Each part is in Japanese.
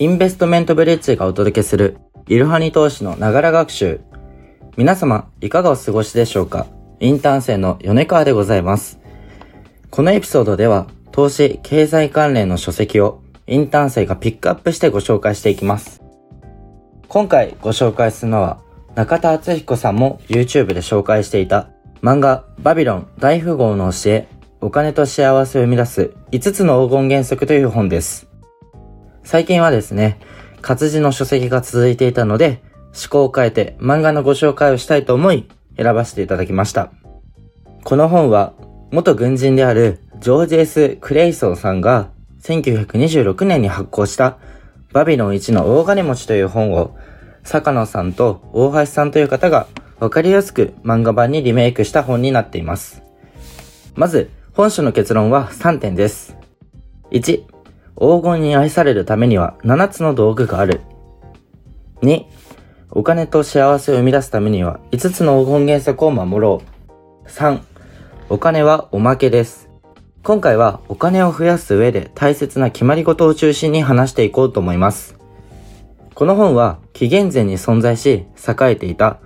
インベストメントブリッジがお届けするイルハニ投資のながら学習。皆様、いかがお過ごしでしょうか？インターン生の米川でございます。このエピソードでは、投資、経済関連の書籍をインターン生がピックアップしてご紹介していきます。今回ご紹介するのは、中田敦彦さんも YouTube で紹介していた漫画バビロン大富豪の教え、お金と幸せを生み出す5つの黄金原則という本です。最近はですね、活字の書籍が続いていたので、思考を変えて漫画のご紹介をしたいと思い、選ばせていただきました。この本は、元軍人であるジョージ・エス・クレイソンさんが1926年に発行したバビロン1の大金持ちという本を坂野さんと大橋さんという方がわかりやすく漫画版にリメイクした本になっています。まず、本書の結論は3点です。1、黄金に愛されるためには7つの道具がある。2、お金と幸せを生み出すためには5つの黄金原則を守ろう。3、お金はおまけです。今回はお金を増やす上で大切な決まり事を中心に話していこうと思います。この本は紀元前に存在し栄えていた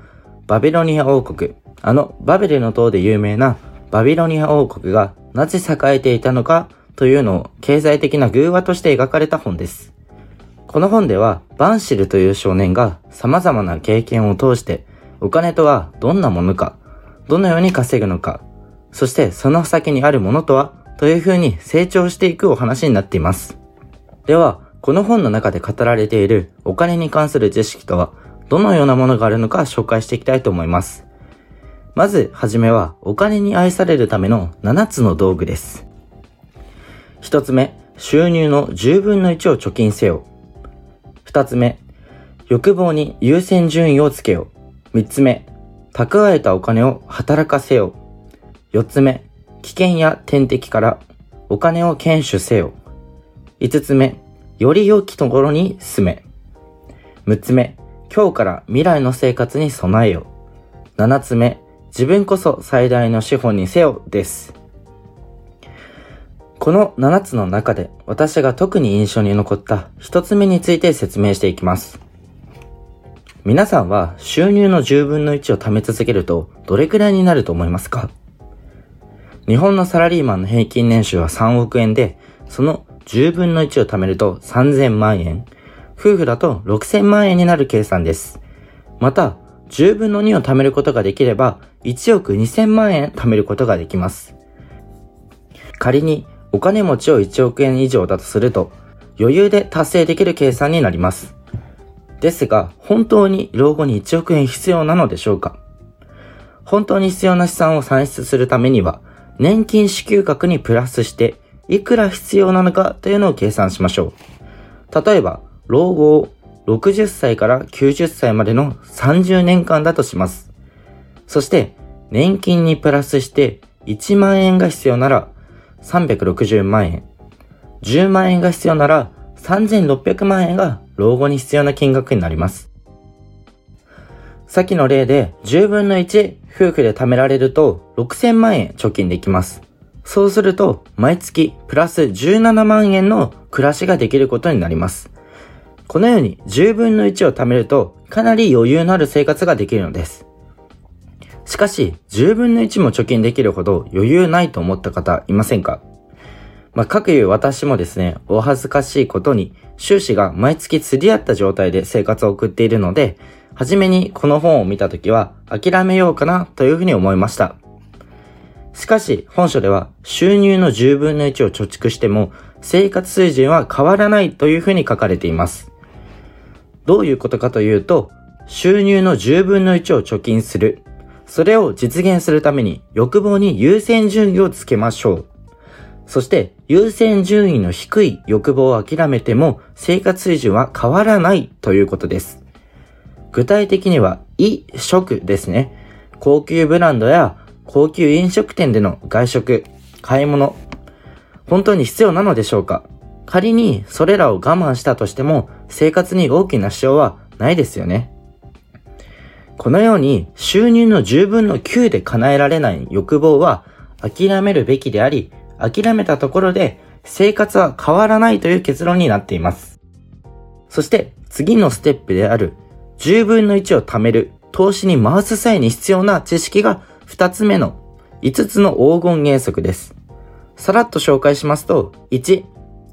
バビロニア王国、あのバベルの塔で有名なバビロニア王国がなぜ栄えていたのかというのを経済的な偶話として描かれた本です。この本では、バンシルという少年が様々な経験を通して、お金とはどんなものか、どのように稼ぐのか、そしてその先にあるものとは、という風に成長していくお話になっています。では、この本の中で語られているお金に関する知識とは、どのようなものがあるのか紹介していきたいと思います。まず、はじめは、お金に愛されるための7つの道具です。一つ目、収入の10分の1を貯金せよ。二つ目、欲望に優先順位をつけよ。三つ目、蓄えたお金を働かせよ。四つ目、危険や天敵からお金を検取せよ。五つ目、より良きところに住め。六つ目、今日から未来の生活に備えよ。七つ目、自分こそ最大の資本にせよです。この7つの中で私が特に印象に残った1つ目について説明していきます。皆さんは収入の10分の1を貯め続けるとどれくらいになると思いますか？日本のサラリーマンの平均年収は3億円で、その10分の1を貯めると3000万円、夫婦だと6000万円になる計算です。また、10分の2を貯めることができれば、1億2000万円貯めることができます。仮にお金持ちを1億円以上だとすると、余裕で達成できる計算になります。ですが、本当に老後に1億円必要なのでしょうか？本当に必要な資産を算出するためには、年金支給額にプラスして、いくら必要なのかというのを計算しましょう。例えば、老後を60歳から90歳までの30年間だとします。そして、年金にプラスして1万円が必要なら、360万円。10万円が必要なら3600万円が老後に必要な金額になります。さっきの例で10分の1夫婦で貯められると6000万円貯金できます。そうすると毎月プラス17万円の暮らしができることになります。このように10分の1を貯めるとかなり余裕のある生活ができるのです。しかし、10分の1も貯金できるほど余裕ないと思った方いませんか？まあ、かくいう私もですね、お恥ずかしいことに、収支が毎月釣り合った状態で生活を送っているので、はじめにこの本を見たときは諦めようかなというふうに思いました。しかし、本書では収入の10分の1を貯蓄しても生活水準は変わらないというふうに書かれています。どういうことかというと、収入の10分の1を貯金するそれを実現するために欲望に優先順位をつけましょう。そして優先順位の低い欲望を諦めても生活水準は変わらないということです。具体的には、衣食ですね。高級ブランドや高級飲食店での外食、買い物、本当に必要なのでしょうか？仮にそれらを我慢したとしても生活に大きな支障はないですよね。このように収入の10分の9で叶えられない欲望は諦めるべきであり、諦めたところで生活は変わらないという結論になっています。そして次のステップである10分の1を貯める投資に回す際に必要な知識が2つ目の5つの黄金原則です。さらっと紹介しますと、1、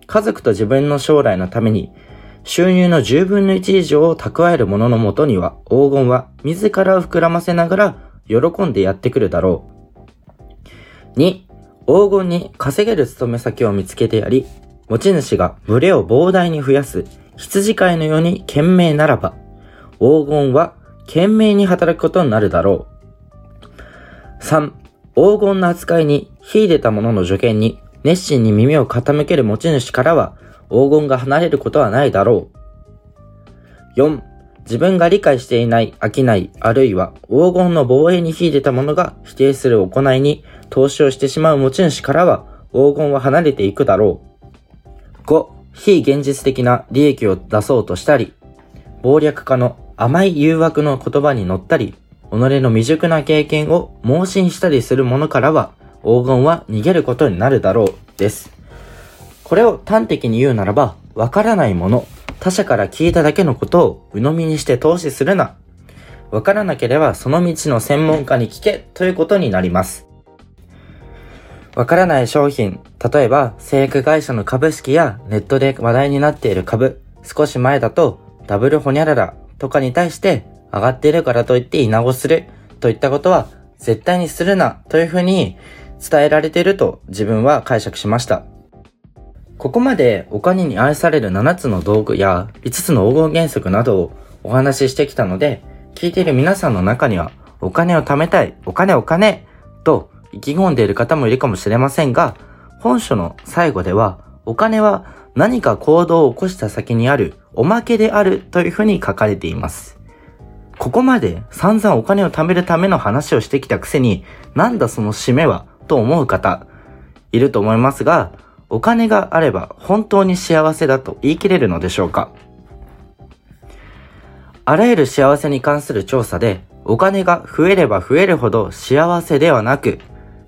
家族と自分の将来のために収入の10分の1以上を蓄える者のもとには黄金は自らを膨らませながら喜んでやってくるだろう。2、黄金に稼げる勤め先を見つけてやり、持ち主が群れを膨大に増やす羊飼いのように懸命ならば、黄金は懸命に働くことになるだろう。3、黄金の扱いに秀でた者の助言に熱心に耳を傾ける持ち主からは黄金が離れることはないだろう。4、自分が理解していない商い、あるいは黄金の防衛に秀でた者が否定する行いに投資をしてしまう持ち主からは黄金は離れていくだろう。5、非現実的な利益を出そうとしたり、謀略家の甘い誘惑の言葉に乗ったり、己の未熟な経験を盲信したりする者からは、黄金は逃げることになるだろう、です。これを端的に言うならば、わからないもの、他者から聞いただけのことを鵜呑みにして投資するな。わからなければその道の専門家に聞けということになります。わからない商品、例えば製薬会社の株式やネットで話題になっている株、少し前だとダブルホニャララとかに対して上がっているからといって稲子するといったことは絶対にするなというふうに伝えられていると自分は解釈しました。ここまでお金に愛される7つの道具や5つの黄金原則などをお話ししてきたので、聞いている皆さんの中にはお金を貯めたい、お金お金と意気込んでいる方もいるかもしれませんが、本書の最後では、お金は何か行動を起こした先にあるおまけであるというふうに書かれています。ここまで散々お金を貯めるための話をしてきたくせに、なんだその締めはと思う方、いると思いますが、お金があれば本当に幸せだと言い切れるのでしょうか？あらゆる幸せに関する調査で、お金が増えれば増えるほど幸せではなく、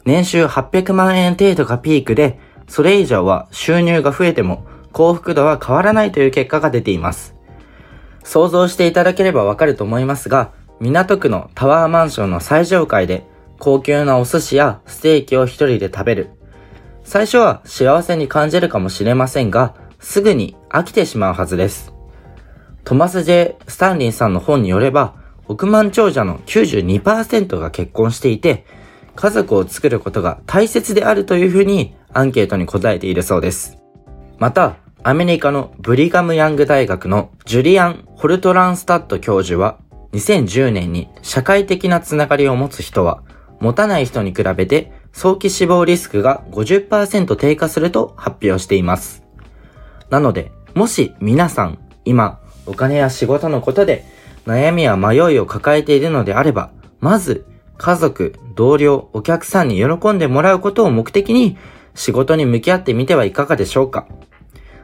年収800万円程度がピークで、それ以上は収入が増えても幸福度は変わらないという結果が出ています。想像していただければわかると思いますが、港区のタワーマンションの最上階で高級なお寿司やステーキを一人で食べる。最初は幸せに感じるかもしれませんが、すぐに飽きてしまうはずです。トマス・ジェ・スタンリーさんの本によれば、億万長者の92%が結婚していて、家族を作ることが大切であるというふうにアンケートに答えているそうです。また、アメリカのブリガムヤング大学のジュリアン・ホルトランスタッド教授は、2010年に社会的なつながりを持つ人は、持たない人に比べて早期死亡リスクが50%低下すると発表しています。なので、もし皆さん、今、お金や仕事のことで悩みや迷いを抱えているのであれば、まず家族、同僚、お客さんに喜んでもらうことを目的に仕事に向き合ってみてはいかがでしょうか。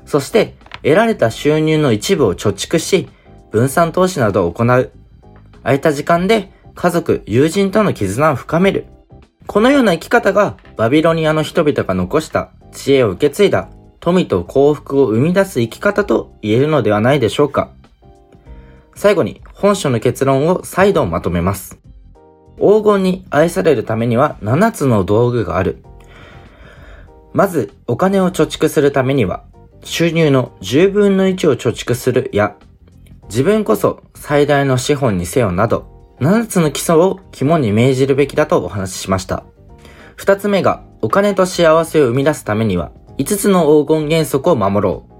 そして、得られた収入の一部を貯蓄し、分散投資などを行う。空いた時間で家族、友人との絆を深める。このような生き方がバビロニアの人々が残した知恵を受け継いだ富と幸福を生み出す生き方と言えるのではないでしょうか。最後に本書の結論を再度まとめます。黄金に愛されるためには7つの道具がある。まず、お金を貯蓄するためには、収入の10分の1を貯蓄するや、自分こそ最大の資本にせよなど、7つの基礎を肝に銘じるべきだとお話ししました。2つ目が、お金と幸せを生み出すためには、5つの黄金原則を守ろう。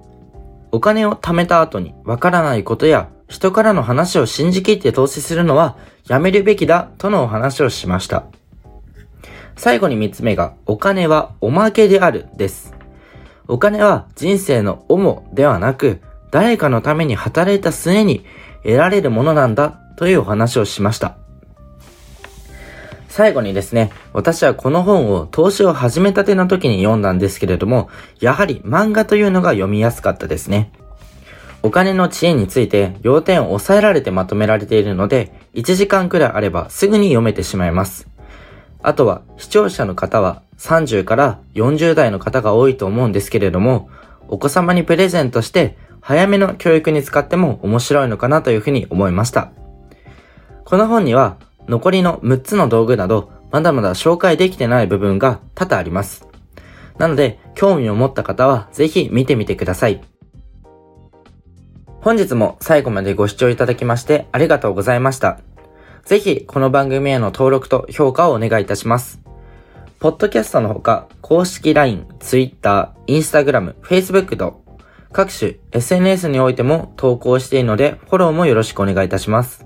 お金を貯めた後にわからないことや人からの話を信じきって投資するのはやめるべきだとのお話をしました。最後に三つ目が、お金はおまけであるです。お金は人生の主ではなく、誰かのために働いた末に得られるものなんだというお話をしました。最後にですね、私はこの本を投資を始めたての時に読んだんですけれども、やはり漫画というのが読みやすかったですね。お金の知恵について要点を抑えられてまとめられているので、1時間くらいあればすぐに読めてしまいます。あとは、視聴者の方は30から40代の方が多いと思うんですけれども、お子様にプレゼントして早めの教育に使っても面白いのかなというふうに思いました。この本には残りの6つの道具などまだまだ紹介できてない部分が多々あります。なので興味を持った方はぜひ見てみてください。本日も最後までご視聴いただきましてありがとうございました。ぜひこの番組への登録と評価をお願いいたします。ポッドキャストのほか、公式 LINE、Twitter、Instagram、Facebook と各種 SNS においても投稿しているので、フォローもよろしくお願いいたします。